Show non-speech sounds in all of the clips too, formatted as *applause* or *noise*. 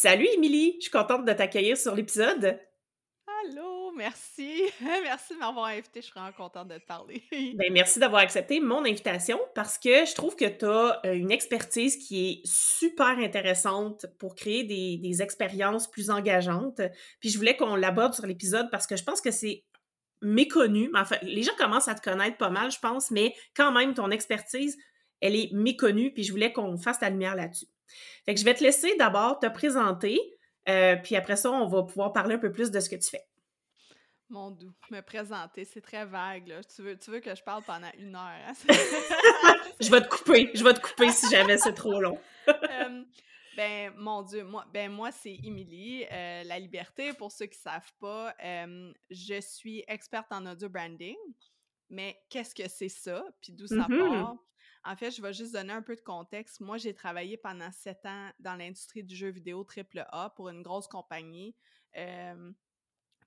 Salut Émilie, je suis contente de t'accueillir sur l'épisode. Allô, merci. *laughs* merci de m'avoir invité. Je suis vraiment contente de te parler. *laughs* ben, merci d'avoir accepté mon invitation parce que je trouve que tu as euh, une expertise qui est super intéressante pour créer des, des expériences plus engageantes. Puis je voulais qu'on l'aborde sur l'épisode parce que je pense que c'est méconnu. Enfin, les gens commencent à te connaître pas mal, je pense, mais quand même, ton expertise, elle est méconnue, puis je voulais qu'on fasse la lumière là-dessus. Fait que je vais te laisser d'abord te présenter, euh, puis après ça, on va pouvoir parler un peu plus de ce que tu fais. Mon doux, me présenter, c'est très vague. Là. Tu, veux, tu veux que je parle pendant une heure? Hein? *laughs* je vais te couper, je vais te couper si jamais c'est trop long. *laughs* Euh, ben, mon Dieu, moi, ben, moi c'est Émilie, euh, La Liberté, pour ceux qui ne savent pas. je suis experte en audio branding, mais qu'est-ce que c'est ça? Puis d'où ça mm-hmm. part? En fait, je vais juste donner un peu de contexte. Moi, j'ai travaillé pendant sept ans dans l'industrie du jeu vidéo AAA pour une grosse compagnie.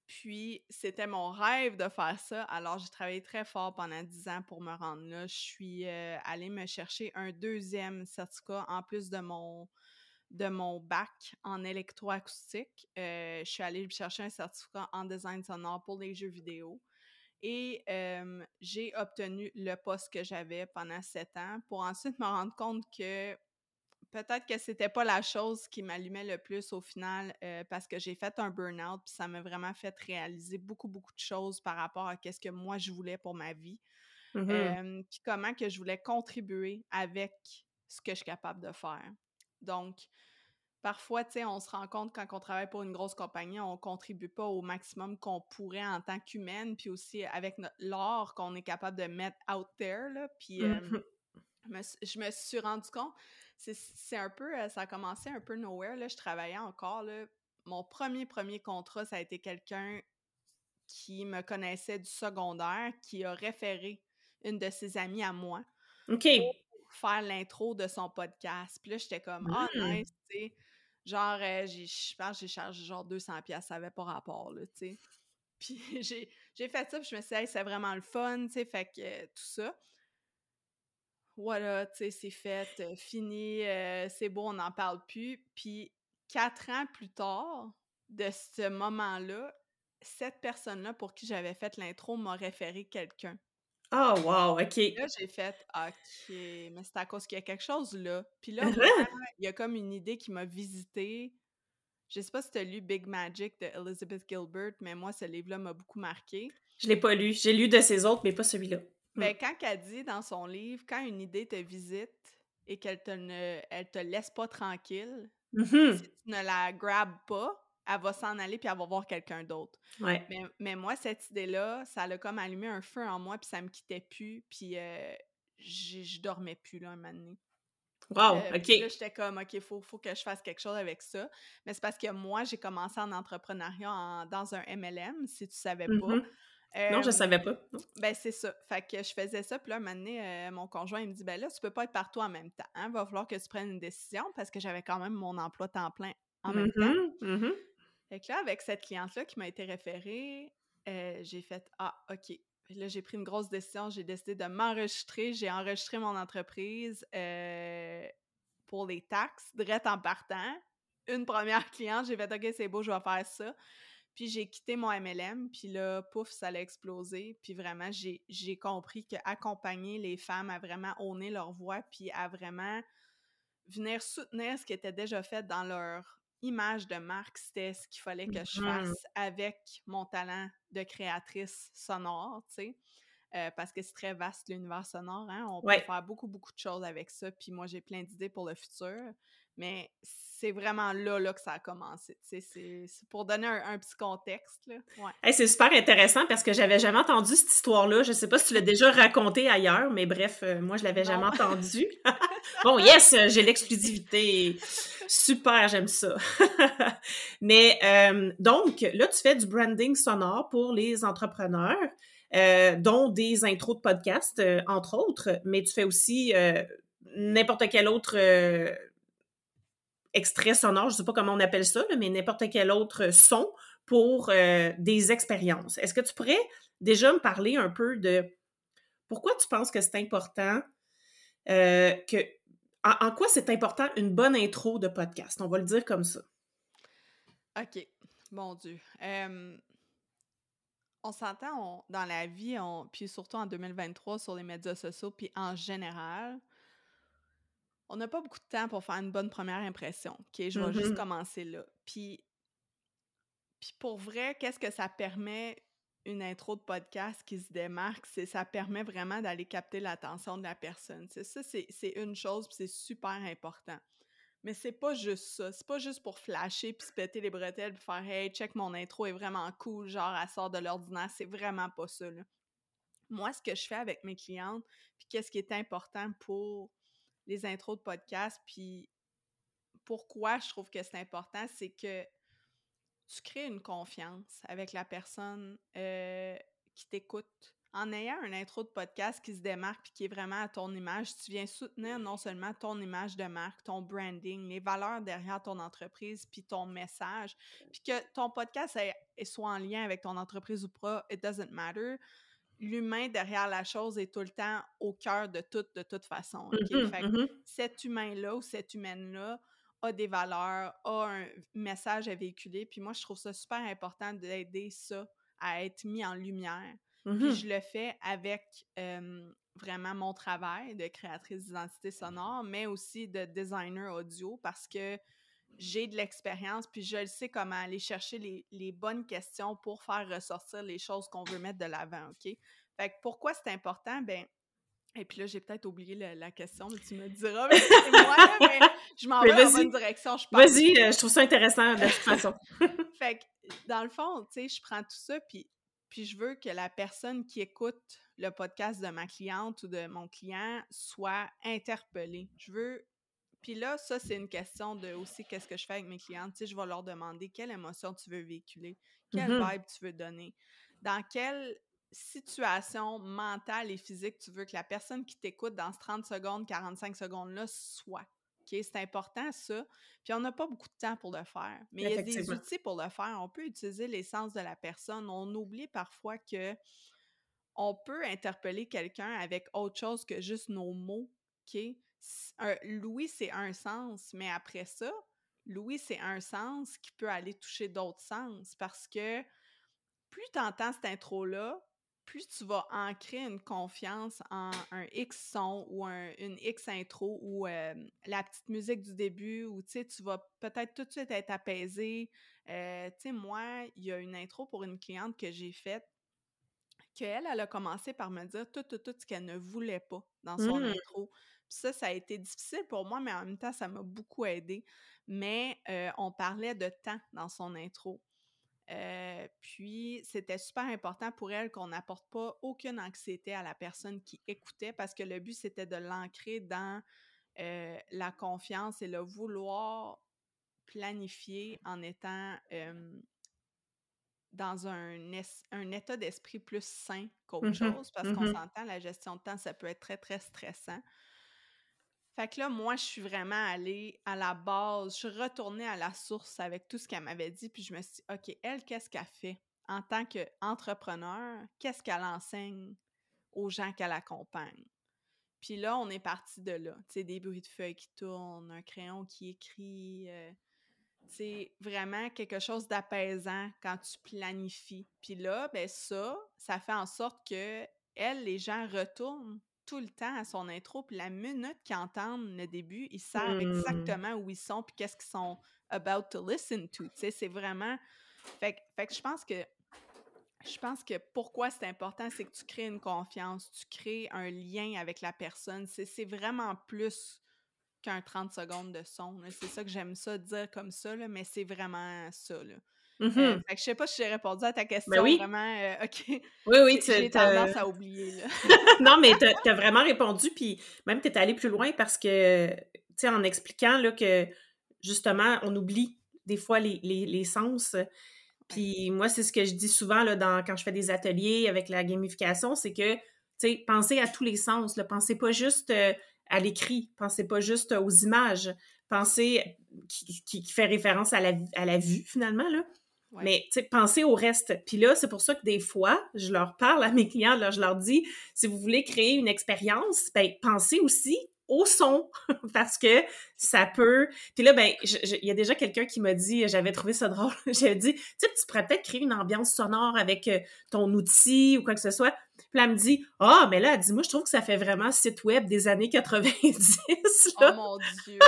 puis, c'était mon rêve de faire ça. Alors, j'ai travaillé très fort pendant dix ans pour me rendre là. Je suis allée me chercher un deuxième certificat en plus de mon, de mon bac en électroacoustique. je suis allée chercher un certificat en design sonore pour les jeux vidéo. Et j'ai obtenu le poste que j'avais pendant sept ans pour ensuite me rendre compte que peut-être que c'était pas la chose qui m'allumait le plus au final parce que j'ai fait un burn-out puis ça m'a vraiment fait réaliser beaucoup beaucoup de choses par rapport à ce que moi je voulais pour ma vie. Mmh puis comment que je voulais contribuer avec ce que je suis capable de faire. Donc parfois, tu sais, on se rend compte quand on travaille pour une grosse compagnie, on contribue pas au maximum qu'on pourrait en tant qu'humaine, puis aussi avec l'art qu'on est capable de mettre out there, là, puis mmh je me suis rendu compte, c'est un peu, euh, ça a commencé un peu nowhere, là, je travaillais encore, là, mon premier, premier contrat, ça a été quelqu'un qui me connaissait du secondaire, qui a référé une de ses amies à moi. OK. Pour faire l'intro de son podcast. Puis là, j'étais comme, ah, oh, nice, tu sais. Genre, euh, je pense j'ai chargé genre 200 pièces, ça avait pas rapport, là, tu sais. *laughs* Puis j'ai fait ça, puis je me suis dit, c'est vraiment le fun, tu sais, fait que euh, tout ça. Voilà, tu sais, c'est fait, euh, fini, c'est beau, on n'en parle plus. Puis quatre ans plus tard, de ce moment-là, cette personne-là pour qui j'avais fait l'intro m'a référé quelqu'un. Ah, oh, wow, OK. Là, j'ai fait OK, mais c'est à cause qu'il y a quelque chose là. Puis là, il y a comme une idée qui m'a visité. Je sais pas si tu as lu Big Magic de Elizabeth Gilbert, mais moi, ce livre-là m'a beaucoup marqué. Je l'ai pas lu. J'ai lu de ses autres, mais pas celui-là. Ben, quand elle dit dans son livre, quand une idée te visite et qu'elle te, ne, elle te laisse pas tranquille, mm-hmm. si tu ne la grabes pas, elle va s'en aller puis elle va voir quelqu'un d'autre. Mais, mais, moi, cette idée-là, ça a comme allumé un feu en moi puis ça me quittait plus puis euh, je dormais plus là un moment donné. Wow, euh, OK. là, j'étais comme, OK, il faut, faut, que je fasse quelque chose avec ça. Mais c'est parce que moi, j'ai commencé en entrepreneuriat dans un MLM, si tu savais pas. Mm-hmm. non, je savais pas. Ben, c'est ça. Fait que je faisais ça. Puis là, un moment donné, euh, mon conjoint, il me dit, ben là, tu peux pas être partout en même temps. Il hein. va falloir que tu prennes une décision parce que j'avais quand même mon emploi temps plein en même temps. Mm-hmm, mm-hmm. Fait que là, avec cette cliente-là qui m'a été référée, euh, j'ai fait Ah, OK. Là, j'ai pris une grosse décision. J'ai décidé de m'enregistrer. J'ai enregistré mon entreprise euh, pour les taxes, direct en partant. Une première *laughs* cliente, j'ai fait OK, c'est beau, je vais faire ça. Puis j'ai quitté mon MLM, puis là, pouf, ça allait exploser. Puis vraiment, j'ai compris qu'accompagner les femmes à vraiment honner leur voix, puis à vraiment venir soutenir ce qui était déjà fait dans leur image de marque, c'était ce qu'il fallait que je fasse avec mon talent de créatrice sonore, tu sais. Euh, parce que c'est très vaste l'univers sonore, hein? on peut faire beaucoup, beaucoup de choses avec ça. Puis moi, j'ai plein d'idées pour le futur. Mais c'est vraiment là, là que ça a commencé. C'est pour donner un, petit contexte. Ouais. c'est super intéressant parce que j'avais jamais entendu cette histoire-là. Je sais pas si tu l'as déjà raconté ailleurs, mais bref, euh, moi, je l'avais jamais entendu. *laughs* bon, yes, j'ai l'exclusivité. Super, j'aime ça. *laughs* Mais euh, donc, là, tu fais du branding sonore pour les entrepreneurs, euh, dont des intros de podcasts, euh, entre autres, mais tu fais aussi n'importe quel autre extrait sonore, je ne sais pas comment on appelle ça, mais n'importe quel autre son pour des expériences. Est-ce que tu pourrais déjà me parler un peu de pourquoi tu penses que c'est important que en, quoi c'est important une bonne intro de podcast? On va le dire comme ça. OK. Mon Dieu. on s'entend dans la vie, on, puis surtout en 2023 sur les médias sociaux, puis en général, on n'a pas beaucoup de temps pour faire une bonne première impression. OK, je vais juste mm-hmm. commencer là. Puis, puis pour vrai, qu'est-ce que ça permet une intro de podcast qui se démarque, c'est ça permet vraiment d'aller capter l'attention de la personne. C'est ça, c'est une chose, c'est super important. Mais c'est pas juste ça. C'est pas juste pour flasher puis se péter les bretelles puis faire Hey, check mon intro est vraiment cool, genre elle sort de l'ordinaire. C'est vraiment pas ça. Moi, ce que je fais avec mes clientes, puis qu'est-ce qui est important pour les intros de podcast, puis pourquoi je trouve que c'est important, c'est que tu crées une confiance avec la personne euh, qui t'écoute? En ayant un intro de podcast qui se démarque et qui est vraiment à ton image, tu viens soutenir non seulement ton image de marque, ton branding, les valeurs derrière ton entreprise, puis ton message, puis que ton podcast soit en lien avec ton entreprise ou pas, it doesn't matter. L'humain derrière la chose est tout le temps au cœur de tout, de toute façon. Mm-hmm, fait mm-hmm. Cet humain-là ou cette humaine-là a des valeurs, a un message à véhiculer. Puis moi, je trouve ça super important d'aider ça à être mis en lumière. Puis mmh je le fais avec vraiment mon travail de créatrice d'identité sonore, mais aussi de designer audio parce que j'ai de l'expérience, puis je sais comment aller chercher les, les, bonnes questions pour faire ressortir les choses qu'on veut mettre de l'avant, OK? Fait que pourquoi c'est important? Ben, et puis là, j'ai peut-être oublié la, question, mais tu me diras, mais c'est moi, mais je m'en *laughs* vais dans bonne direction, je pense. Vas-y, euh, je trouve ça intéressant de toute façon. fait que, dans le fond, tu sais, je prends tout ça, puis, puis je veux que la personne qui écoute le podcast de ma cliente ou de mon client soit interpellée. Je veux... Puis là, ça, c'est une question de aussi qu'est-ce que je fais avec mes clientes. Tu sais, je vais leur demander quelle émotion tu veux véhiculer, quelle mm-hmm. vibe tu veux donner, dans quelle situation mentale et physique tu veux que la personne qui t'écoute dans ce 30 secondes, 45 secondes-là soit. C'est important, ça. Puis on n'a pas beaucoup de temps pour le faire. Mais il y a des outils pour le faire. On peut utiliser l'essence de la personne. On oublie parfois que on peut interpeller quelqu'un avec autre chose que juste nos mots. OK? Louis, c'est un sens, mais après ça, Louis, c'est un sens qui peut aller toucher d'autres sens parce que plus tu entends cette intro-là, plus tu vas ancrer une confiance en un X son ou une X intro ou la petite musique du début ou tu vas peut-être tout de suite être apaisé. Euh, tu sais, moi, il y a une intro pour une cliente que j'ai faite qu'elle, elle a commencé par me dire tout, tout, tout ce qu'elle ne voulait pas dans son mmh. intro. Puis ça, ça a été difficile pour moi, mais en même temps, ça m'a beaucoup aidé. Mais on parlait de temps dans son intro. Euh, puis, c'était super important pour elle qu'on n'apporte pas aucune anxiété à la personne qui écoutait parce que le but, c'était de l'ancrer dans euh, la confiance et le vouloir planifier en étant dans un, un état d'esprit plus sain qu'autre mmh chose parce qu'on mmh s'entend, la gestion de temps, ça peut être très, très stressant. Fait que là, moi, je suis vraiment allée à la base. Je suis retournée à la source avec tout ce qu'elle m'avait dit. Puis je me suis dit, OK, elle, qu'est-ce qu'elle fait? En tant qu'entrepreneur? Qu'est-ce qu'elle enseigne aux gens qu'elle accompagne? Puis là, on est parti de là. Tu sais, des bruits de feuilles qui tournent, un crayon qui écrit. c'est euh, vraiment quelque chose d'apaisant quand tu planifies. Puis là, ben ça, ça fait en sorte que, elle, les gens retournent tout le temps à son intro, puis la minute qu'ils entendent le début, ils savent mmh. exactement où ils sont, puis qu'est-ce qu'ils sont about to listen to. Tu sais, c'est vraiment. Fait, fait que je pense que. Je pense que pourquoi c'est important, c'est que tu crées une confiance, tu crées un lien avec la personne. C'est vraiment plus qu'un 30 secondes de son. C'est ça que j'aime ça dire comme ça, là, mais c'est vraiment ça. Là. Mm fait que je sais pas si j'ai répondu à ta ben question oui. vraiment. OK. Oui, oui. J'ai tendance à oublier. Là. *laughs* non, mais tu as, *laughs* vraiment répondu, puis même tu es allé plus loin parce que, tu sais, en expliquant là, que justement, on oublie des fois les, les, les sens. Puis moi, c'est ce que je dis souvent là, dans, quand je fais des ateliers avec la gamification, c'est que, tu sais, pensez à tous les sens. Là. Pensez pas juste à l'écrit, pensez pas juste aux images, pensez qui, qui, fait référence à la, à la vue finalement, là. Mais pensez au reste. Puis là, c'est pour ça que des fois, je leur parle à mes clients, là, je leur dis, si vous voulez créer une expérience, ben, pensez aussi au son *laughs* parce que ça peut. Puis là, ben, il y a déjà quelqu'un qui m'a dit, j'avais trouvé ça drôle. *laughs* J'ai dit, tu sais, tu pourrais peut-être créer une ambiance sonore avec euh, ton outil ou quoi que ce soit. Puis là, elle me dit, ah, mais là, dis-moi, je trouve que ça fait vraiment site web des années 90. *laughs* Oh mon Dieu!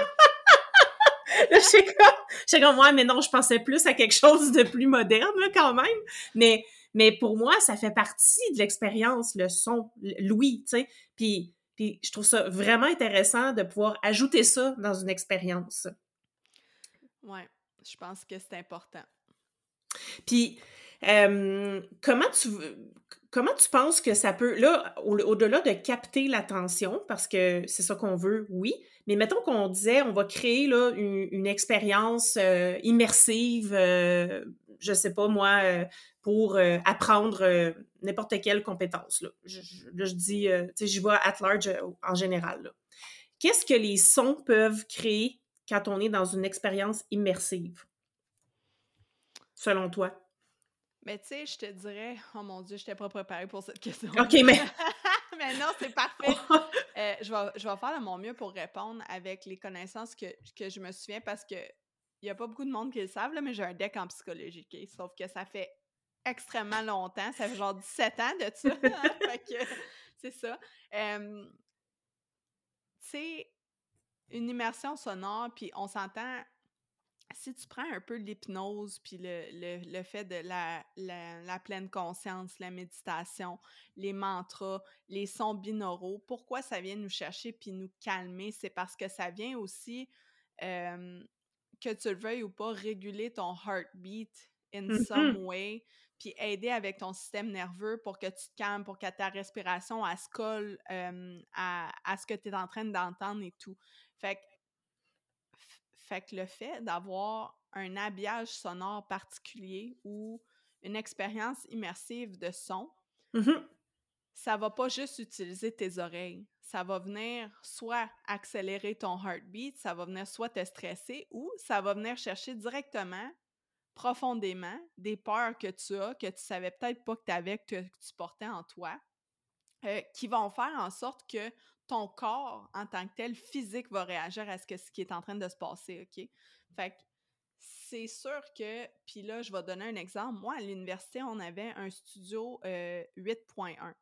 là, je sais comme, comme, ouais, mais non, je pensais plus à quelque chose de plus moderne, là, quand même. Mais, mais pour moi, ça fait partie de l'expérience, le son, l'ouïe, tu sais. Puis, puis je trouve ça vraiment intéressant de pouvoir ajouter ça dans une expérience. Ouais, je pense que c'est important. Puis, euh, comment tu comment tu penses que ça peut, là, au-delà de capter l'attention, parce que c'est ça qu'on veut, oui, mais mettons qu'on disait, on va créer là, une, expérience euh, immersive, euh, je sais pas moi, euh, pour apprendre n'importe quelle compétence. Là, je, je dis, tu sais, j'y vois at large en général. Qu'est-ce que les sons peuvent créer quand on est dans une expérience immersive, selon toi? Mais tu sais, je te dirais, oh mon Dieu, je n'étais pas préparée pour cette question. OK, mais. *laughs* mais non, c'est parfait. *laughs* Euh, je, vais, je vais faire de mon mieux pour répondre avec les connaissances que, que je me souviens parce que il n'y a pas beaucoup de monde qui le savent, là, mais j'ai un deck en psychologie, sauf que ça fait extrêmement longtemps. Ça fait genre 17 ans de ça. *laughs* fait que c'est ça. tu sais, une immersion sonore, puis on s'entend si tu prends un peu l'hypnose, puis le, fait de la, la, pleine conscience, la méditation, les mantras, les sons binauraux, pourquoi ça vient nous chercher puis nous calmer? C'est parce que ça vient aussi, que tu le veuilles ou pas, réguler ton heartbeat in some way, puis aider avec ton système nerveux pour que tu te calmes, pour que ta respiration, elle se colle à, à, ce que tu es en train d'entendre et tout. Fait que fait que le fait d'avoir un habillage sonore particulier ou une expérience immersive de son, mmh ça va pas juste utiliser tes oreilles. Ça va venir soit accélérer ton heartbeat, ça va venir soit te stresser ou ça va venir chercher directement, profondément, des peurs que tu as, que tu savais peut-être pas que tu avais, que, tu portais en toi, euh, qui vont faire en sorte que ton corps en tant que tel, physique, va réagir à ce, que, ce qui est en train de se passer, OK? Fait que c'est sûr que, puis là, je vais donner un exemple. Moi, à l'université, on avait un studio 8.1. Euh,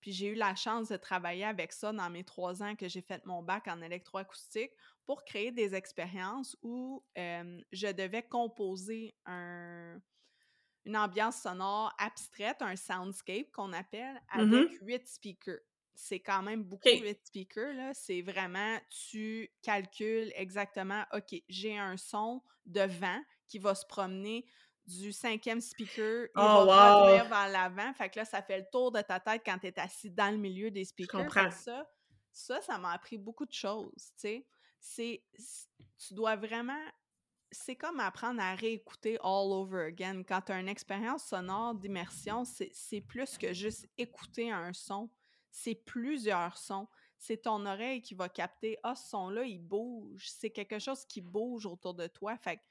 puis j'ai eu la chance de travailler avec ça dans mes trois ans que j'ai fait mon bac en électroacoustique pour créer des expériences où je devais composer un, une ambiance sonore abstraite, un soundscape qu'on appelle, mmh avec huit speakers c'est quand même beaucoup de speakers. Là. C'est vraiment, tu calcules exactement, OK, j'ai un son de vent qui va se promener du cinquième speaker, il oh, va revenir vers l'avant. Fait que là, ça fait le tour de ta tête quand tu es assis dans le milieu des speakers. Ça, ça, ça m'a appris beaucoup de choses, tu sais. C'est, tu dois vraiment c'est comme apprendre à réécouter all over again. Quand tu as une expérience sonore d'immersion, c'est plus que juste écouter un son c'est plusieurs sons. C'est ton oreille qui va capter Ah, ce son-là, il bouge. C'est quelque chose qui bouge autour de toi. Fait que,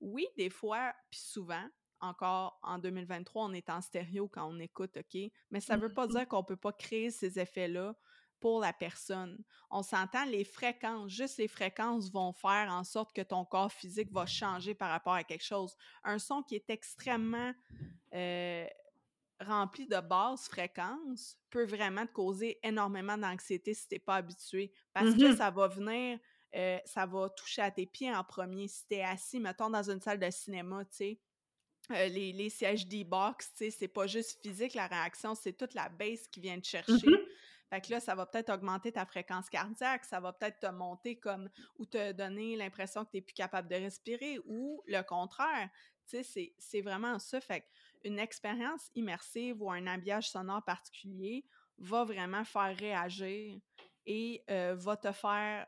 oui, des fois, puis souvent, encore en 2023, on est en stéréo quand on écoute, OK? Mais ça ne veut pas *laughs* dire qu'on ne peut pas créer ces effets-là pour la personne. On s'entend, les fréquences, juste les fréquences vont faire en sorte que ton corps physique va changer par rapport à quelque chose. Un son qui est extrêmement euh, rempli de basses fréquences peut vraiment te causer énormément d'anxiété si tu n'es pas habitué. Parce que mmh ça va venir, euh, ça va toucher à tes pieds en premier. Si tu es assis, mettons, dans une salle de cinéma, tu sais, euh, les, les sièges D-box, tu sais, c'est pas juste physique la réaction, c'est toute la base qui vient te chercher. Fait que là, ça va peut-être augmenter ta fréquence cardiaque, ça va peut-être te monter comme ou te donner l'impression que tu n'es plus capable de respirer ou le contraire, Tu sais, c'est vraiment ça. Fait une expérience immersive ou un habillage sonore particulier va vraiment faire réagir et euh, va te faire.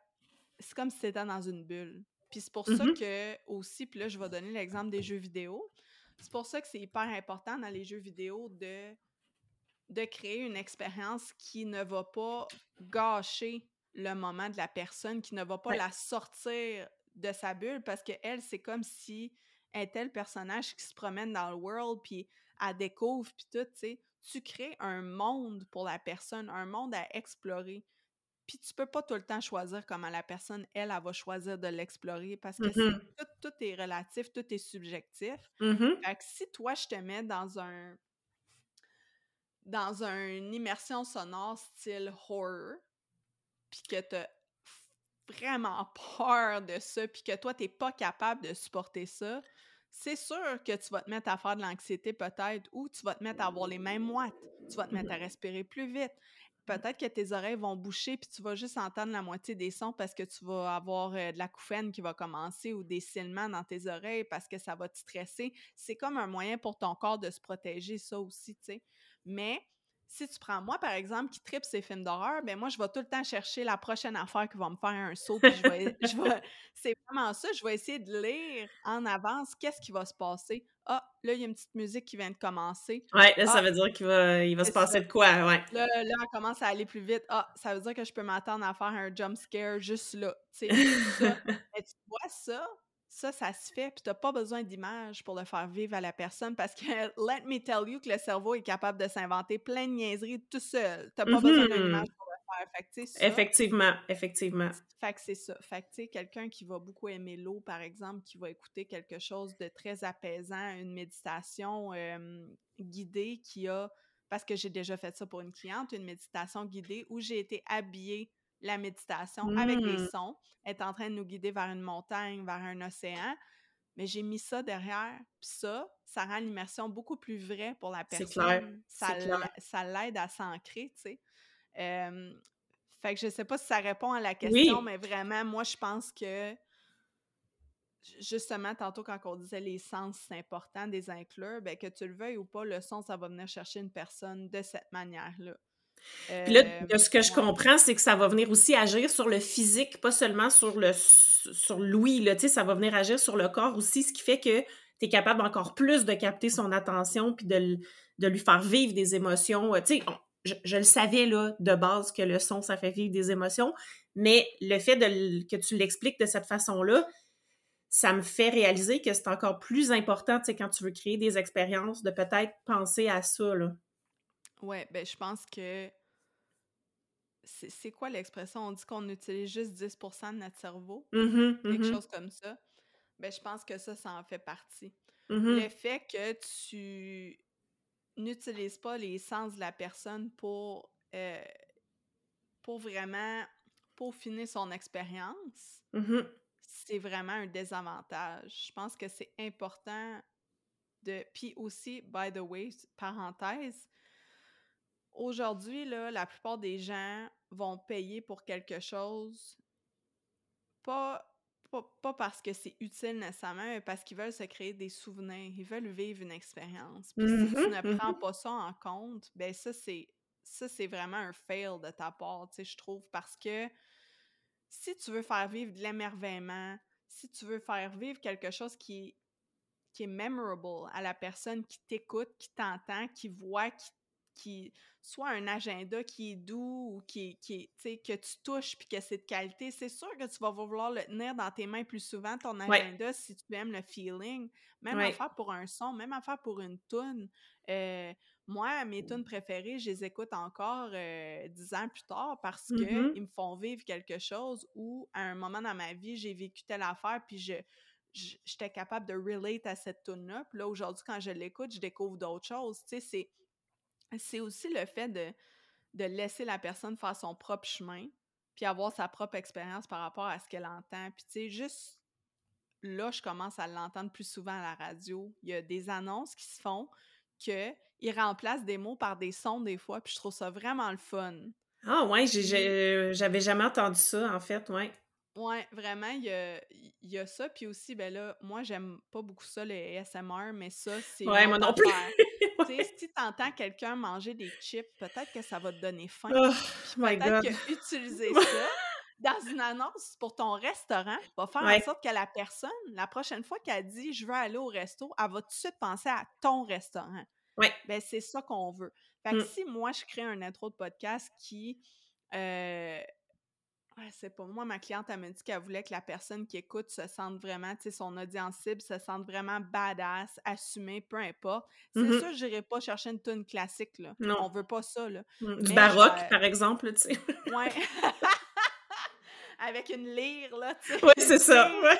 C'est comme si tu étais dans une bulle. Puis c'est pour ça mmh que, aussi, puis là, je vais donner l'exemple des jeux vidéo. C'est pour ça que c'est hyper important dans les jeux vidéo de, de créer une expérience qui ne va pas gâcher le moment de la personne, qui ne va pas la sortir de sa bulle, parce que elle, c'est comme si était le personnage qui se promène dans le world, puis elle découvre, puis tout, tu sais. Tu crées un monde pour la personne, un monde à explorer. Puis tu peux pas tout le temps choisir comment la personne, elle, elle va choisir de l'explorer parce que mmh tout, est relatif, tout est subjectif. Mmh fait que si toi, je te mets dans un dans une immersion sonore style horror, puis que t'as vraiment peur de ça, puis que toi, t'es pas capable de supporter ça, c'est sûr que tu vas te mettre à faire de l'anxiété peut-être, ou tu vas te mettre à avoir les mêmes moites, tu vas te mettre à respirer plus vite, peut-être que tes oreilles vont boucher puis tu vas juste entendre la moitié des sons parce que tu vas avoir euh, de la couffaine qui va commencer ou des silements dans tes oreilles parce que ça va te stresser. C'est comme un moyen pour ton corps de se protéger, ça aussi, tu sais. Mais si tu prends moi, par exemple, qui tripe ces films d'horreur, ben moi, je vais tout le temps chercher la prochaine affaire qui va me faire un saut. Puis *laughs* je vais, c'est vraiment ça. Je vais essayer de lire en avance qu'est-ce qui va se passer. Ah, là, il y a une petite musique qui vient de commencer. Ouais, là, ça ah, veut dire qu'il va, il va se passer de quoi, ouais. Là, là, on commence à aller plus vite. Ah, ça veut dire que je peux m'attendre à faire un jump scare juste là. tu *laughs* vois ça, ça, ça se fait, puis t'as pas besoin d'image pour le faire vivre à la personne parce que, *laughs* let me tell you, que le cerveau est capable de s'inventer plein de niaiseries tout seul. T'as pas besoin d'une image mmh pour le faire. Fait ça, effectivement, effectivement. Fait que c'est ça. Fait que, tu sais, quelqu'un qui va beaucoup aimer l'eau, par exemple, qui va écouter quelque chose de très apaisant, une méditation guidée qui a, parce que j'ai déjà fait ça pour une cliente, une méditation guidée où j'ai été habillée la méditation avec des mmh. sons, est en train de nous guider vers une montagne, vers un océan. Mais j'ai mis ça derrière, puis ça, ça rend l'immersion beaucoup plus vraie pour la personne. Ça, ça l'aide à s'ancrer, tu sais. fait que je sais pas si ça répond à la question, mais vraiment, moi, je pense que justement, tantôt, quand on disait les sens, c'est important des inclure, ben, que tu le veuilles ou pas, le son, ça va venir chercher une personne de cette manière-là. Puis là, ce que je comprends, c'est que ça va venir aussi agir sur le physique, pas seulement sur le sur l'ouïe, là, ça va venir agir sur le corps aussi, ce qui fait que tu es capable encore plus de capter son attention puis de, de lui faire vivre des émotions. Tu sais, je, je, le savais là, de base que le son, ça fait vivre des émotions, mais le fait de, que tu l'expliques de cette façon-là, ça me fait réaliser que c'est encore plus important, tu sais, quand tu veux créer des expériences, de peut-être penser à ça, là. Ouais, ben je pense que c'est quoi l'expression? On dit qu'on utilise juste 10 de notre cerveau, mmh quelque mmh chose comme ça. Ben je pense que ça, ça en fait partie. Mmh Le fait que tu n'utilises pas les sens de la personne pour, euh, pour vraiment peaufiner son expérience, c'est vraiment un désavantage. Je pense que c'est important de... Puis aussi, by the way, parenthèse, Aujourd'hui, la plupart des gens vont payer pour quelque chose, pas, pas, parce que c'est utile nécessairement, mais parce qu'ils veulent se créer des souvenirs, ils veulent vivre une expérience. Puis si tu ne mmh prends pas ça en compte, ben ça, c'est ça, c'est vraiment un fail de ta part, tu sais, je trouve, parce que si tu veux faire vivre de l'émerveillement, si tu veux faire vivre quelque chose qui, qui est memorable à la personne qui t'écoute, qui t'entend, qui voit, qui qui soit un agenda qui est doux ou qui, qui que tu touches puis que c'est de qualité, c'est sûr que tu vas vouloir le tenir dans tes mains plus souvent, ton agenda, si tu aimes le feeling. Même affaire pour un son, même affaire pour une tune. Euh, moi, mes tunes préférées, je les écoute encore euh, dix ans plus tard parce qu'ils mm-hmm. me font vivre quelque chose où, à un moment dans ma vie, j'ai vécu telle affaire, puis je, j'étais capable de relate à cette tune-là. Puis là, aujourd'hui, quand je l'écoute, je découvre d'autres choses. Tu sais, c'est c'est aussi le fait de, de laisser la personne faire son propre chemin, puis avoir sa propre expérience par rapport à ce qu'elle entend. Puis tu sais, juste là, je commence à l'entendre plus souvent à la radio. Il y a des annonces qui se font qu'ils remplacent des mots par des sons des fois, puis je trouve ça vraiment le fun. Ah ouais, j'avais jamais entendu ça, en fait, ouais. Ouais, vraiment, il y a, il y a ça. Puis aussi, ben là, moi, j'aime pas beaucoup ça, les ASMR, mais ça, c'est. Ouais, moi non plus. *laughs* Tu sais, si t'entends quelqu'un manger des chips, peut-être que ça va te donner faim. Oh, peut-être God. que utiliser *laughs* ça dans une annonce pour ton restaurant va faire Ouais. en sorte que la personne, la prochaine fois qu'elle dit je veux aller au resto, elle va tout de suite penser à ton restaurant. Ouais. Ben, c'est ça qu'on veut. Fait que Mm. si moi, je crée un intro de podcast qui. Euh, ouais, c'est pas moi, ma cliente, elle m'a dit qu'elle voulait que la personne qui écoute se sente vraiment, tu sais, son audience cible se sente vraiment badass, assumée, peu importe. C'est Mhm. sûr, j'irai pas chercher une tune classique, là. Non. On veut pas ça, là. Mm, Du baroque, vais- par exemple, tu sais. *laughs* Ouais. *laughs* Avec une lyre, là, tu sais. Oui, c'est ça. Ouais.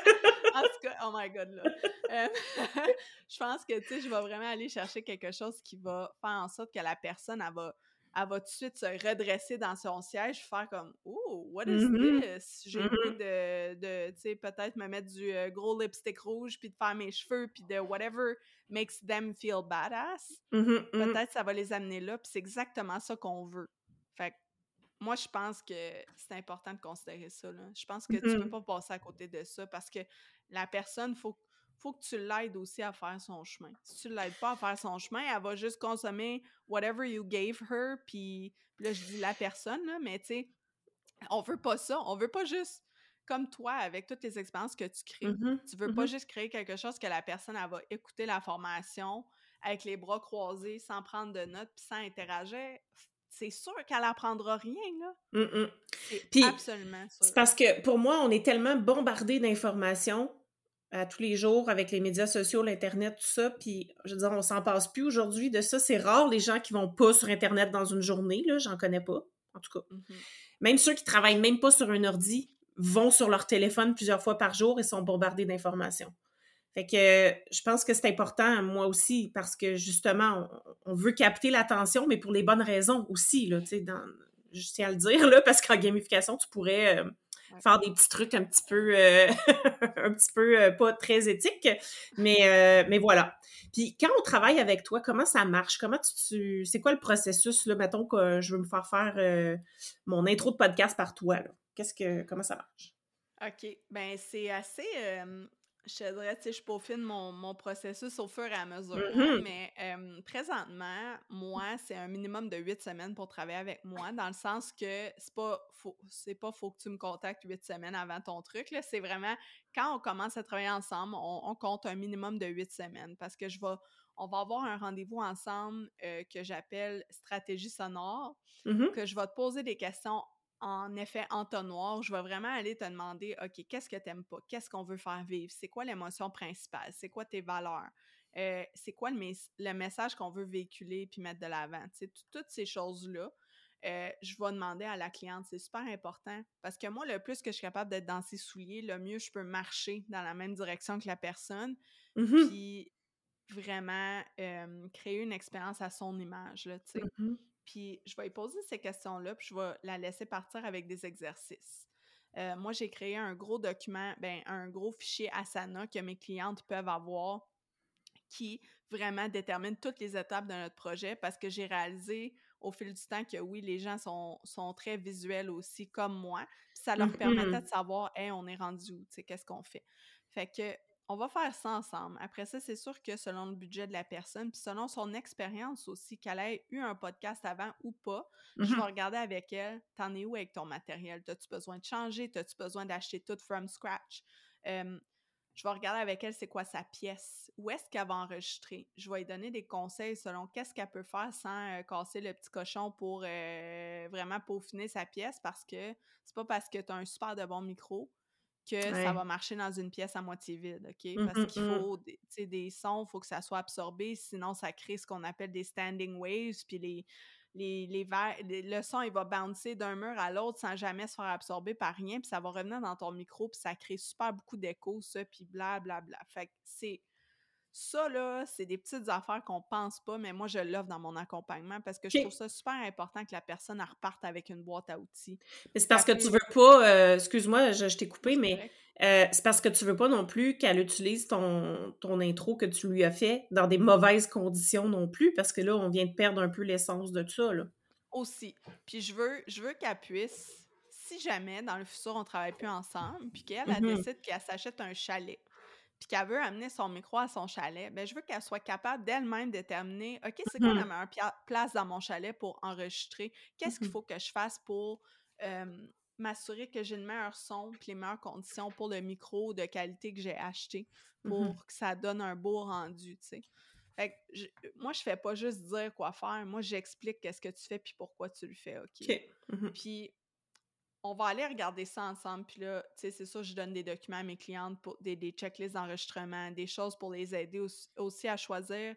En tout cas, oh my god, là. Euh, *laughs* je pense que, tu sais, je vais vraiment aller chercher quelque chose qui va faire en sorte que la personne, elle va, elle va tout de suite se redresser dans son siège, faire comme, oh, what is Mhm. this? J'ai le goût de, de tu sais, peut-être me mettre du euh, gros lipstick rouge, puis de faire mes cheveux, puis de whatever makes them feel badass. Mhm, mhm. Peut-être ça va les amener là, puis c'est exactement ça qu'on veut. Fait que moi, je pense que c'est important de considérer ça. Là. Je pense que tu peux pas passer à côté de ça parce que la personne, faut, faut que tu l'aides aussi à faire son chemin. Si tu l'aides pas à faire son chemin, elle va juste consommer whatever you gave her, puis là, je dis la personne, là, mais tu sais, on veut pas ça. On veut pas juste, comme toi, avec toutes les expériences que tu crées, Mhm, tu veux pas mhm. juste créer quelque chose que la personne, elle va écouter la formation avec les bras croisés, sans prendre de notes, puis sans interagir. C'est sûr qu'elle apprendra rien, là. Mm, mm. Puis, absolument sûr. C'est parce que pour moi, on est tellement bombardé d'informations à tous les jours avec les médias sociaux, l'Internet, tout ça. Puis, je veux dire, on s'en passe plus aujourd'hui de ça. C'est rare les gens qui vont pas sur Internet dans une journée, là. J'en connais pas, en tout cas. Mhm. Même ceux qui travaillent même pas sur un ordi vont sur leur téléphone plusieurs fois par jour et sont bombardés d'informations. Fait que je pense que c'est important, moi aussi, parce que justement, on, on veut capter l'attention, mais pour les bonnes raisons aussi, là, tu sais, je tiens à le dire, là, parce qu'en gamification, tu pourrais euh, Ouais. faire des petits trucs un petit peu, euh, *laughs* un petit peu euh, pas très éthiques, mais, euh, mais voilà. Puis quand on travaille avec toi, comment ça marche? Comment tu, tu- c'est quoi le processus, là, mettons que je veux me faire faire mon intro de podcast par toi, là? Qu'est-ce que, comment ça marche? OK. Ben, c'est assez. Je te dirais, tu sais, je peaufine mon, mon processus au fur et à mesure. Mhm. mais euh, présentement, moi, c'est un minimum de huit semaines pour travailler avec moi, dans le sens que c'est pas c'est pas faut que tu me contactes huit semaines avant ton truc. là, C'est vraiment quand on commence à travailler ensemble, on, on compte un minimum de huit semaines parce que je vais. On va avoir un rendez-vous ensemble euh, que j'appelle stratégie sonore Mhm. que je vais te poser des questions en effet entonnoir. Je vais vraiment aller te demander, OK, qu'est-ce que tu n'aimes pas? Qu'est-ce qu'on veut faire vivre? C'est quoi l'émotion principale? C'est quoi tes valeurs? Euh, c'est quoi le, mes- le message qu'on veut véhiculer puis mettre de l'avant? Toutes ces choses-là, euh, je vais demander à la cliente. C'est super important parce que moi, le plus que je suis capable d'être dans ses souliers, le mieux je peux marcher dans la même direction que la personne Mhm. puis vraiment euh, créer une expérience à son image, là, tu sais. Mhm. Puis je vais lui poser ces questions-là, puis je vais la laisser partir avec des exercices. Euh, moi, j'ai créé un gros document, ben, un gros fichier Asana que mes clientes peuvent avoir qui vraiment détermine toutes les étapes de notre projet parce que j'ai réalisé au fil du temps que oui, les gens sont, sont très visuels aussi, comme moi. Puis ça leur Mhm. permettait de savoir, hey, on est rendu où, tu sais, qu'est-ce qu'on fait. Fait que on va faire ça ensemble. Après ça, c'est sûr que selon le budget de la personne, puis selon son expérience aussi, qu'elle ait eu un podcast avant ou pas, je vais regarder avec elle, t'en es où avec ton matériel? T'as-tu besoin de changer? T'as-tu besoin d'acheter tout from scratch? Euh, je vais regarder avec elle c'est quoi sa pièce, où est-ce qu'elle va enregistrer? Je vais lui donner des conseils selon qu'est-ce qu'elle peut faire sans euh, casser le petit cochon pour euh, vraiment peaufiner sa pièce parce que c'est pas parce que tu as un super de bon micro que Ouais. ça va marcher dans une pièce à moitié vide, OK? Mhm, Parce qu'il mhm. faut des, tu sais, des sons, il faut que ça soit absorbé, sinon ça crée ce qu'on appelle des standing waves, puis les, les, les ver- les- le son, il va bouncer d'un mur à l'autre sans jamais se faire absorber par rien, puis ça va revenir dans ton micro, puis ça crée super beaucoup d'écho, ça, puis blablabla. Fait que c'est... Ça, là, c'est des petites affaires qu'on pense pas, mais moi, je l'offre dans mon accompagnement parce que je trouve ça super important que la personne elle reparte avec une boîte à outils. Mais c'est parce que tu veux pas, euh, excuse-moi, je, je t'ai coupé, mais euh, c'est parce que tu veux pas non plus qu'elle utilise ton, ton intro que tu lui as fait dans des mauvaises conditions non plus, parce que là, on vient de perdre un peu l'essence de ça, là. Aussi. Puis je veux, je veux qu'elle puisse, si jamais, dans le futur, on travaille plus ensemble, puis qu'elle, elle Mhm. décide qu'elle s'achète un chalet, puis qu'elle veut amener son micro à son chalet, ben je veux qu'elle soit capable d'elle-même déterminer, OK, c'est quoi la Mhm. meilleure place dans mon chalet pour enregistrer? Qu'est-ce qu'il Mhm. faut que je fasse pour euh, m'assurer que j'ai le meilleur son puis les meilleures conditions pour le micro de qualité que j'ai acheté pour Mhm. que ça donne un beau rendu, tu sais. Fait que je- moi, je fais pas juste dire quoi faire. Moi, j'explique qu'est-ce que tu fais puis pourquoi tu le fais, OK? Puis on va aller regarder ça ensemble. Puis là, tu sais, c'est ça, je donne des documents à mes clientes, pour des, des checklists d'enregistrement, des choses pour les aider aussi, aussi à choisir.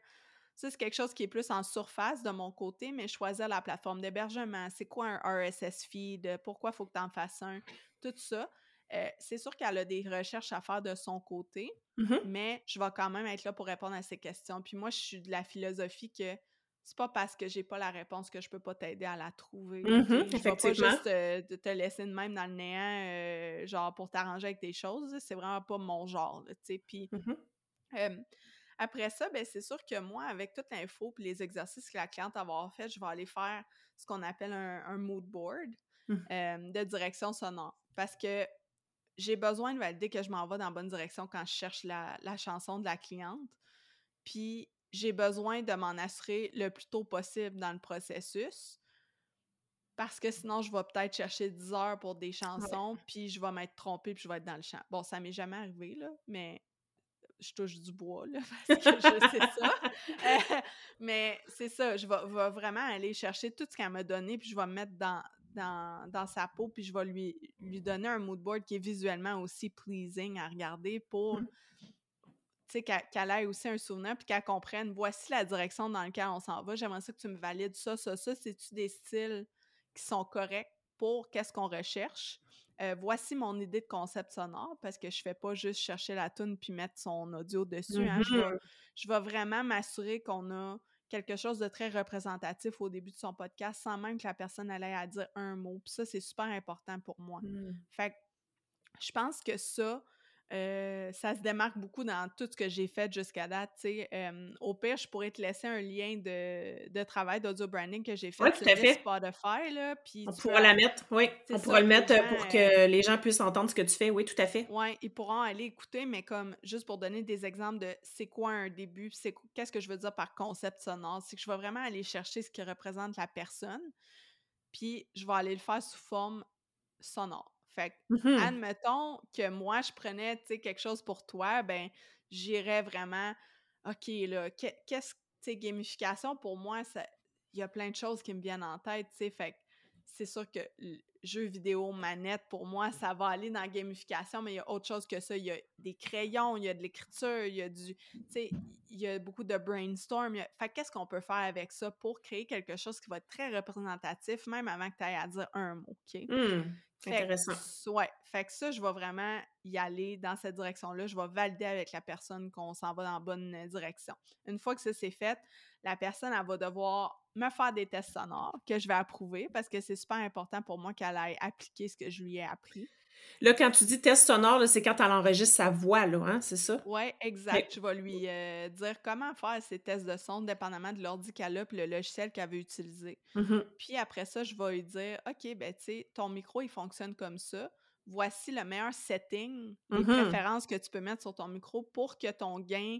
Ça, c'est quelque chose qui est plus en surface de mon côté, mais choisir la plateforme d'hébergement, c'est quoi un RSS feed, pourquoi il faut que tu en fasses un, tout ça. Euh, c'est sûr qu'elle a des recherches à faire de son côté, Mhm. mais je vais quand même être là pour répondre à ces questions. Puis moi, je suis de la philosophie que c'est pas parce que j'ai pas la réponse que je peux pas t'aider à la trouver. Mhm, ok? Je vais pas juste euh, te, laisser de même dans le néant, euh, genre pour t'arranger avec tes choses. C'est vraiment pas mon genre, tu sais. Puis euh, après ça, ben, c'est sûr que moi, avec toute l'info et les exercices que la cliente va avoir fait, je vais aller faire ce qu'on appelle un, un mood board euh, de direction sonore. Parce que j'ai besoin de valider que je m'en vais dans la bonne direction quand je cherche la, la chanson de la cliente. Puis j'ai besoin de m'en assurer le plus tôt possible dans le processus. Parce que sinon, je vais peut-être chercher 10 heures pour des chansons, puis je vais m'être trompée, puis je vais être dans le champ. Bon, ça m'est jamais arrivé, là, mais je touche du bois, là, *laughs* parce que je sais ça. Euh, mais c'est ça, je vais, vais vraiment aller chercher tout ce qu'elle m'a donné, puis je vais me mettre dans, dans, dans sa peau, puis je vais lui, lui donner un mood board qui est visuellement aussi pleasing à regarder pour, sais, qu'elle qu'elle ait aussi un souvenir, puis qu'elle comprenne, voici la direction dans laquelle on s'en va, j'aimerais ça que tu me valides ça, ça, ça, c'est-tu des styles qui sont corrects pour qu'est-ce qu'on recherche? Euh, voici mon idée de concept sonore parce que je fais pas juste chercher la tune puis mettre son audio dessus. hein. Je, vais, Mhm. je vais vraiment m'assurer qu'on a quelque chose de très représentatif au début de son podcast sans même que la personne allait à dire un mot. Puis ça, c'est super important pour moi. Mhm. Fait que je pense que ça, euh, ça se démarque beaucoup dans tout ce que j'ai fait jusqu'à date. Euh, au pire, je pourrais te laisser un lien de, de travail d'audio branding que j'ai fait Ouais, sur tout à le fait. Spotify. Là, puis On pourra la mettre, oui. On pourra le mettre euh, gens, pour euh, que les gens puissent entendre ce que tu fais. Oui, tout à fait. Ouais, ils pourront aller écouter, mais comme juste pour donner des exemples de c'est quoi un début, c'est qu- qu'est-ce que je veux dire par concept sonore, c'est que je vais vraiment aller chercher ce qui représente la personne, puis je vais aller le faire sous forme sonore. Fait que, Mhm. admettons que moi, je prenais, tu sais, quelque chose pour toi, ben, j'irais vraiment, OK, là, que- qu'est-ce, tu sais, gamification, pour moi, ça- il y a plein de choses qui me viennent en tête, tu sais, fait que c'est sûr que le jeu vidéo, manette, pour moi, ça va aller dans la gamification, mais il y a autre chose que ça. Il y a des crayons, il y a de l'écriture, il y a du, tu sais, il y a beaucoup de brainstorm. a- Fait que qu'est-ce qu'on peut faire avec ça pour créer quelque chose qui va être très représentatif, même avant que tu ailles à dire un mot, OK? Hmm, Que Intéressant. s- ouais, fait que ça, je vais vraiment y aller dans cette direction-là. Je vais valider avec la personne qu'on s'en va dans la bonne euh, direction. Une fois que ça c'est fait, la personne, elle va devoir me faire des tests sonores que je vais approuver parce que c'est super important pour moi qu'elle aille appliquer ce que je lui ai appris. Là, quand tu dis test sonore, c'est quand elle enregistre sa voix, là, hein, c'est ça? Ouais, exact. Je vais lui euh, dire comment faire ces tests de son, dépendamment de l'ordi qu'elle a et le logiciel qu'elle veut utiliser. Mhm. Puis après ça, je vais lui dire OK, ben tu sais, ton micro, il fonctionne comme ça. Voici le meilleur setting, les Mhm. préférences que tu peux mettre sur ton micro pour que ton gain.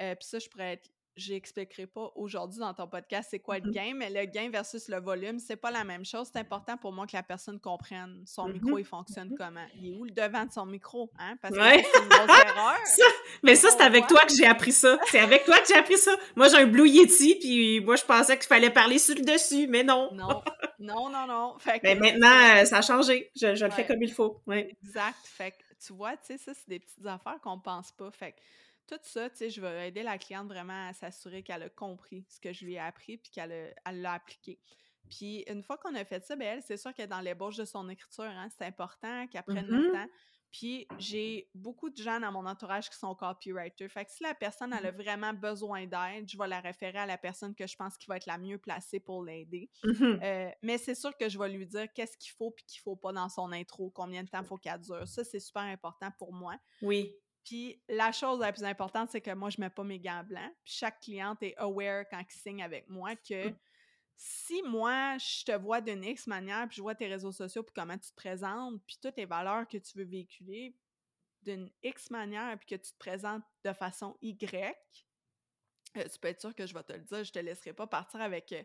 euh, Puis ça, je pourrais être. J'expliquerai pas aujourd'hui dans ton podcast c'est quoi le Mhm. gain, mais le gain versus le volume, c'est pas la même chose. C'est important pour moi que la personne comprenne son Mhm. micro, il fonctionne comment. Il est où le devant de son micro, hein? Parce que Ouais. c'est une grosse *laughs* erreur. Ça, mais ça, c'est avec toi que j'ai appris ça. C'est avec toi que j'ai appris ça. Moi, j'ai un Blue Yeti, puis moi, je pensais qu'il fallait parler sur le dessus, mais non. Non, non, non, non. Fait que Mais maintenant, ça. a changé. Je, je le fais comme il faut. Ouais. Exact. Fait que tu vois, tu sais, ça, c'est des petites affaires qu'on pense pas. Fait que tout ça, tu sais, je vais aider la cliente vraiment à s'assurer qu'elle a compris ce que je lui ai appris puis qu'elle l'a appliqué. Puis une fois qu'on a fait ça, ben elle, c'est sûr qu'elle est dans l'ébauche de son écriture, hein, c'est important qu'elle prenne le Mhm. temps. Puis j'ai beaucoup de gens dans mon entourage qui sont copywriters. Fait que si la personne elle a vraiment besoin d'aide, je vais la référer à la personne que je pense qui va être la mieux placée pour l'aider. Mhm. Euh, mais c'est sûr que je vais lui dire qu'est-ce qu'il faut puis qu'il faut pas dans son intro, combien de temps il faut qu'elle dure. Ça, c'est super important pour moi. Oui. Puis la chose la plus importante, c'est que moi, je mets pas mes gants blancs. Puis chaque cliente est aware quand il signe avec moi que Mm. si moi, je te vois d'une X manière, puis je vois tes réseaux sociaux, puis comment tu te présentes, puis toutes les valeurs que tu veux véhiculer d'une X manière, puis que tu te présentes de façon Y, euh, tu peux être sûr que je vais te le dire, je te laisserai pas partir avec euh,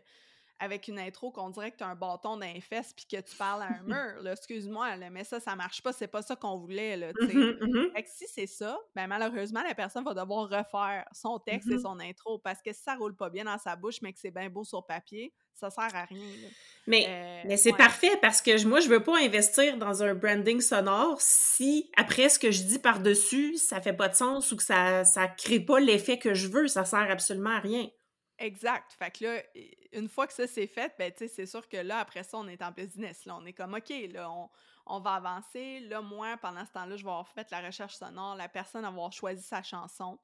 avec une intro qu'on dirait que tu as un bâton dans les fesses puis que tu parles à un *laughs* mur. Excuse-moi, mais ça, ça marche pas. C'est pas ça qu'on voulait. Là, mmh mmh Fait que si c'est ça, ben malheureusement, la personne va devoir refaire son texte et mmh son intro parce que si ça roule pas bien dans sa bouche, mais que c'est bien beau sur papier, ça sert à rien. Mais, euh, mais c'est parfait parce que moi, je veux pas investir dans un branding sonore si après ce que je dis par-dessus, ça fait pas de sens ou que ça, ça crée pas l'effet que je veux. Ça sert absolument à rien. Exact. Fait que là, une fois que ça c'est fait, ben, tu sais, c'est sûr que là, après ça, on est en business. Là, on est comme, OK, là, on, va avancer. Là, moi, pendant ce temps-là, je vais avoir fait la recherche sonore, la personne va avoir choisi sa chanson.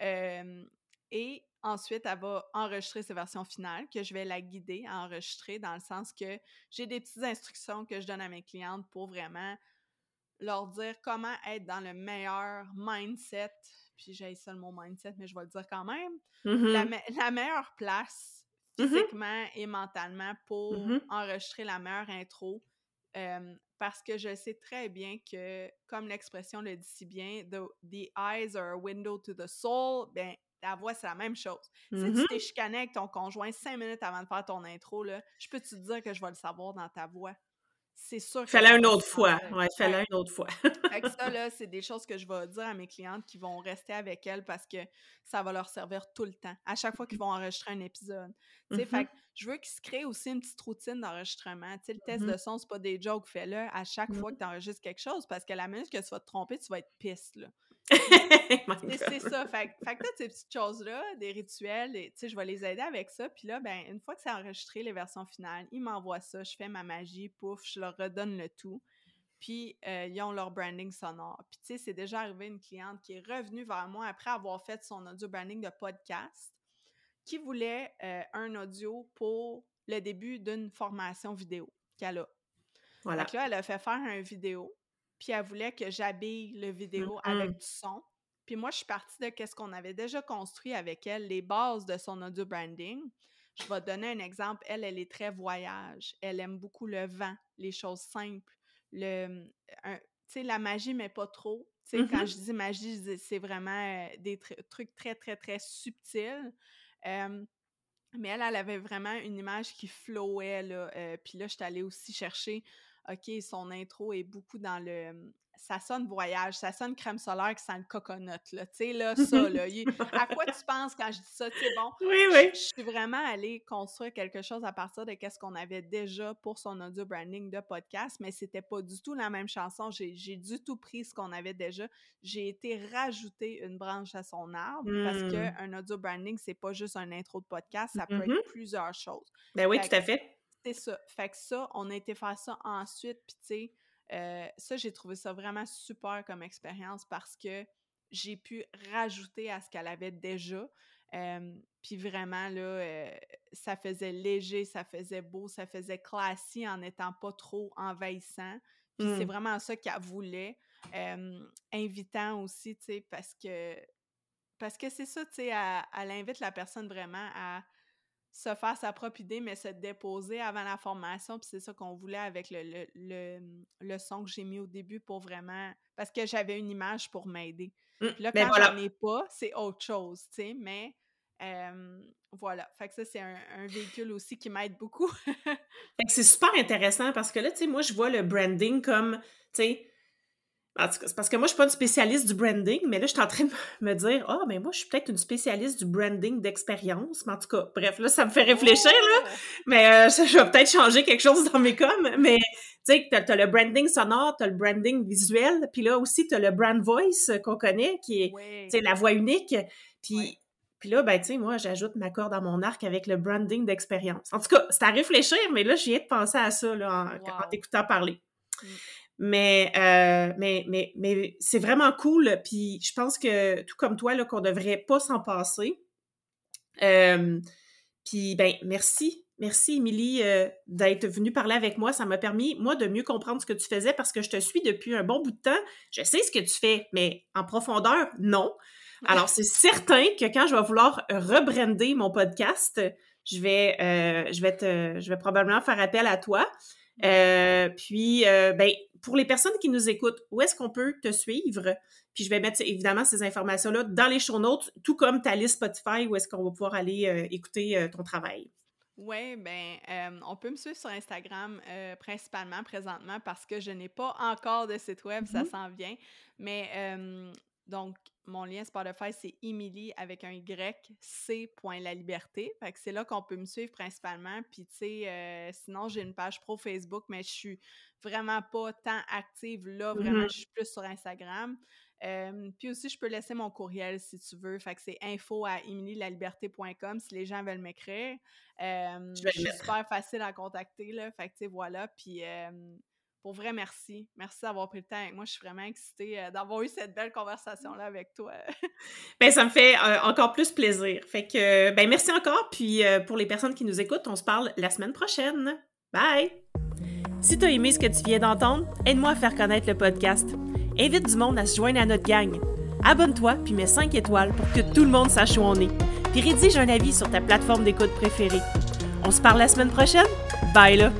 et ensuite, elle va enregistrer ses versions finales, que je vais la guider à enregistrer, dans le sens que j'ai des petites instructions que je donne à mes clientes pour vraiment leur dire comment être dans le meilleur mindset puis j'ai ça le mot mindset, mais je vais le dire quand même, mm-hmm. la, meilleure place mm-hmm. physiquement et mentalement pour mm-hmm. enregistrer la meilleure intro. parce que je sais très bien que, comme l'expression le dit si bien, the, eyes are a window to the soul, ben, la voix, c'est la même chose. Si tu t'es chicané avec ton conjoint cinq minutes avant de faire ton intro, là, je peux te dire que je vais le savoir dans ta voix? C'est sûr que. Fais-le une autre fois. Ouais, fais-le une autre fois. fait que ça, *laughs* là, c'est des choses que je vais dire à mes clientes qui vont rester avec elles parce que ça va leur servir tout le temps, à chaque fois qu'ils *laughs* vont enregistrer un épisode. Tu sais, fait mm-hmm. que je veux qu'ils se créent aussi une petite routine d'enregistrement. Tu sais, le test mm-hmm. de son, c'est pas des jokes, fais-le à chaque fois mm-hmm. que tu enregistres quelque chose parce que la minute que tu vas te tromper, tu vas être piste, là. *laughs* c'est ça. Fait, que toutes ces petites choses-là, des rituels, tu sais, je vais les aider avec ça. Puis là, ben, une fois que c'est enregistré, les versions finales, ils m'envoient ça, je fais ma magie, pouf, je leur redonne le tout. Puis euh, ils ont leur branding sonore. Puis tu sais, c'est déjà arrivé une cliente qui est revenue vers moi après avoir fait son audio branding de podcast, qui voulait euh, un audio pour le début d'une formation vidéo qu'elle a. Voilà. Donc là, elle a fait faire un vidéo puis elle voulait que j'habille le vidéo avec du son. Puis moi, je suis partie de ce qu'on avait déjà construit avec elle, les bases de son audio branding. Je vais te donner un exemple. Elle, elle est très voyage. Elle aime beaucoup le vent, les choses simples. Le, tu sais, la magie, mais pas trop. Tu sais, quand mmh je dis magie, c'est vraiment euh, des trucs très, très, très subtils. mais elle, elle avait vraiment une image qui flowait, là. Euh, puis là, je suis allée aussi chercher OK, son intro est beaucoup dans le. Ça sonne voyage, ça sonne crème solaire qui sent le coconut, là. Tu sais, là, ça, là. *laughs* à quoi tu penses quand je dis ça? Sais, bon. Oui, oui. Je, suis vraiment allée construire quelque chose à partir de ce qu'on avait déjà pour son audio branding de podcast, mais c'était pas du tout la même chanson. J'ai du tout pris ce qu'on avait déjà. J'ai été rajouter une branche à son arbre parce parce mmh. qu'un audio branding, c'est pas juste un intro de podcast, ça peut être mmh plusieurs choses. Ben oui, tout à fait c'est ça. Fait que ça, on a été faire ça ensuite. Puis, tu sais, euh, ça, j'ai trouvé ça vraiment super comme expérience parce que j'ai pu rajouter à ce qu'elle avait déjà. puis vraiment, là, euh, ça faisait léger, ça faisait beau, ça faisait classique en n'étant pas trop envahissant. Puis c'est mmh. vraiment ça qu'elle voulait. invitant aussi, tu sais, parce que parce que c'est ça, tu sais, elle invite la personne vraiment à se faire sa propre idée, mais se déposer avant la formation. Puis c'est ça qu'on voulait avec le, le, son que j'ai mis au début pour vraiment. Parce que j'avais une image pour m'aider. Mmh, puis là, quand j'en ai pas, c'est autre chose, tu sais. Mais voilà. Fait que ça, c'est un, véhicule aussi qui m'aide beaucoup. fait que c'est super intéressant parce que là, tu sais, moi, je vois le branding comme, tu sais, c'est parce que moi, je suis pas une spécialiste du branding, mais là, je suis en train de *laughs* me dire, ah, oh, mais moi, je suis peut-être une spécialiste du branding d'expérience. Mais en tout cas, bref, là, ça me fait réfléchir, là. Oh! Mais euh, je vais peut-être changer quelque chose dans mes coms. Mais tu sais, t'as as le branding sonore, t'as le branding visuel, puis là aussi, t'as le brand voice qu'on connaît, qui est, tu la voix unique. Puis, puis là, ben, tu sais, moi, j'ajoute ma corde à mon arc avec le branding d'expérience. En tout cas, c'est à réfléchir, mais là, je viens de penser à ça, là, en, t'écoutant parler. Mmh. Mais, euh, mais, mais, mais c'est vraiment cool. Puis je pense que, tout comme toi, là, qu'on devrait pas s'en passer. Euh, puis, ben, merci. Merci, Émilie, euh, d'être venue parler avec moi. Ça m'a permis, moi, de mieux comprendre ce que tu faisais parce que je te suis depuis un bon bout de temps. Je sais ce que tu fais, mais en profondeur, non. *laughs* Alors, c'est certain que quand je vais vouloir rebrander mon podcast, je vais, euh, je vais, te, je vais probablement faire appel à toi. Euh, puis, ben, pour les personnes qui nous écoutent, où est-ce qu'on peut te suivre? Puis, je vais mettre évidemment ces informations-là dans les show notes, tout comme ta liste Spotify, où est-ce qu'on va pouvoir aller écouter ton travail. Oui, ben, on peut me suivre sur Instagram principalement présentement parce que je n'ai pas encore de site web, ça mm-hmm. s'en vient. Mais donc, mon lien Spotify, c'est Emily avec un Y, C. La liberté. Fait que c'est là qu'on peut me suivre principalement. Puis, tu sais, euh, sinon, j'ai une page pro Facebook, mais je suis vraiment pas tant active là. Vraiment, mm-hmm. je suis plus sur Instagram. Euh, puis aussi, je peux laisser mon courriel si tu veux. Fait que c'est info à emilylaliberté.com si les gens veulent m'écrire. Euh, je, suis super facile à contacter, là. Fait que, tu sais, voilà. Puis, pour vrai, merci. Merci d'avoir pris le temps avec moi. Je suis vraiment excitée euh, d'avoir eu cette belle conversation-là avec toi. *laughs* ben, ça me fait euh, encore plus plaisir. Fait que, ben, merci encore. Puis, euh, pour les personnes qui nous écoutent, on se parle la semaine prochaine. Bye! Si tu as aimé ce que tu viens d'entendre, aide-moi à faire connaître le podcast. Invite du monde à se joindre à notre gang. Abonne-toi puis mets 5 étoiles pour que tout le monde sache où on est. Puis rédige un avis sur ta plateforme d'écoute préférée. On se parle la semaine prochaine? Bye là!